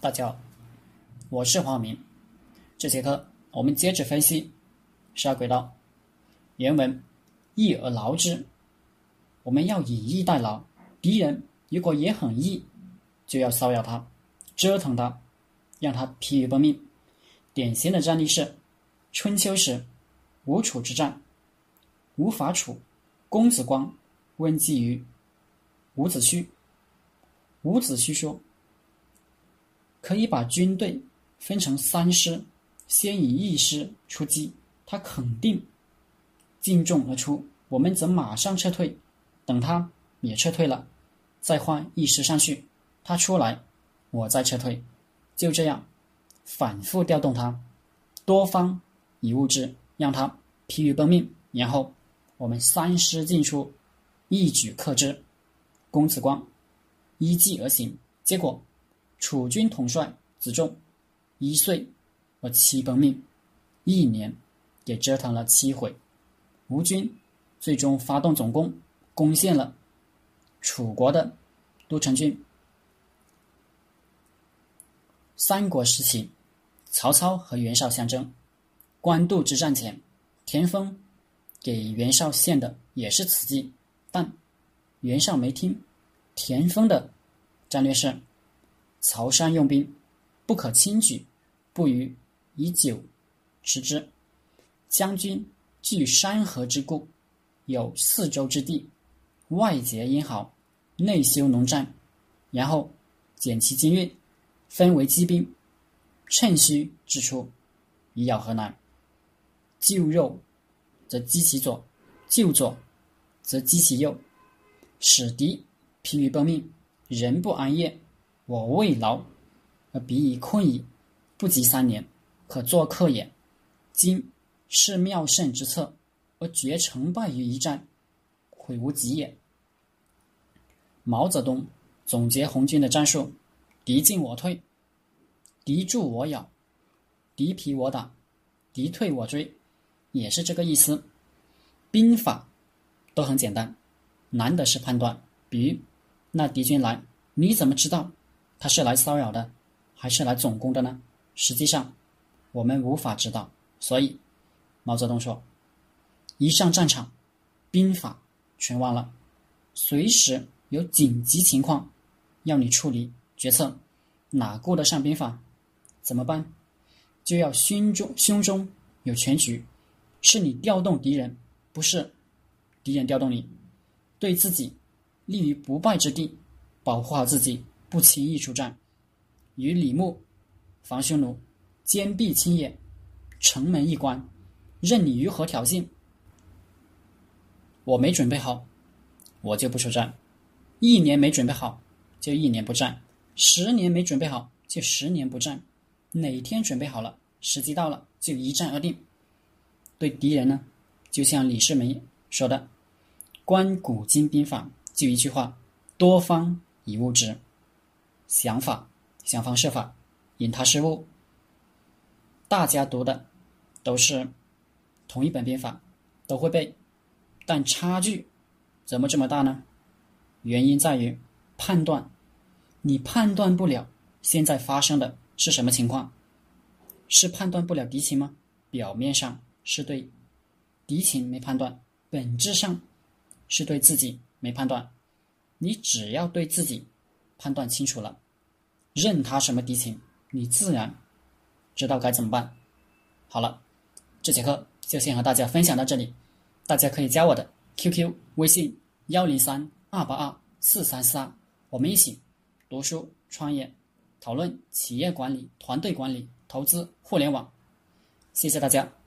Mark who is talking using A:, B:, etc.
A: 大家好，我是黄明。这节课我们接着分析十二轨道。原文：易而劳之。我们要以逸待劳。敌人如果也很易，就要骚扰他，折腾他，让他疲于奔命。典型的战例是春秋时吴楚之战。吴伐楚，公子光问计于伍子胥。伍子胥说：“可以把军队分成三师，先以一师出击，他肯定进众而出，我们则马上撤退。等他也撤退了，再换一师上去，他出来，我再撤退。就这样反复调动他，多方以物质，让他疲于奔命。然后我们三师进出，一举克之。公子光。”依计而行，结果楚军统帅子仲一岁而七奔命，一年也折腾了七回。吴军最终发动总攻，攻陷了楚国的都城郡。三国时期，曹操和袁绍相争，官渡之战前，田丰给袁绍献的也是此计，但袁绍没听。田丰的战略是：曹山用兵，不可轻举，不逾以久持之。将军据山河之固，有四周之地，外结英豪，内修农战，然后减其精锐，分为机兵，趁虚之出，以咬河南。救肉则击其左，救左则击其右，使敌。疲于奔命，人不安业，我未劳而彼以困矣，不及三年，可作客也。今是妙胜之策，而决成败于一战，悔无及也。毛泽东总结红军的战术：敌进我退，敌驻我咬，敌疲我打，敌退我追，也是这个意思。兵法都很简单，难的是判断，比如。那敌军来，你怎么知道他是来骚扰的，还是来总攻的呢？实际上，我们无法知道。所以，毛泽东说：“一上战场，兵法全忘了，随时有紧急情况要你处理决策，哪顾得上兵法？怎么办？就要心中胸中有全局，是你调动敌人，不是敌人调动你，对自己。”立于不败之地，保护好自己，不轻易出战。与李牧防匈奴，坚壁清野，城门一关，任你如何挑衅。我没准备好，我就不出战。一年没准备好，就一年不战；十年没准备好，就十年不战。哪天准备好了，时机到了，就一战而定。对敌人呢，就像李世民说的：“观古今兵法。”就一句话，多方以物之，想法想方设法引他失误。大家读的都是同一本兵法，都会背，但差距怎么这么大呢？原因在于判断，你判断不了现在发生的是什么情况，是判断不了敌情吗？表面上是对敌情没判断，本质上是对自己。没判断，你只要对自己判断清楚了，任他什么敌情，你自然知道该怎么办。好了，这节课就先和大家分享到这里，大家可以加我的 QQ 微信幺零三二八二四三四二，我们一起读书创业，讨论企业管理、团队管理、投资、互联网。谢谢大家。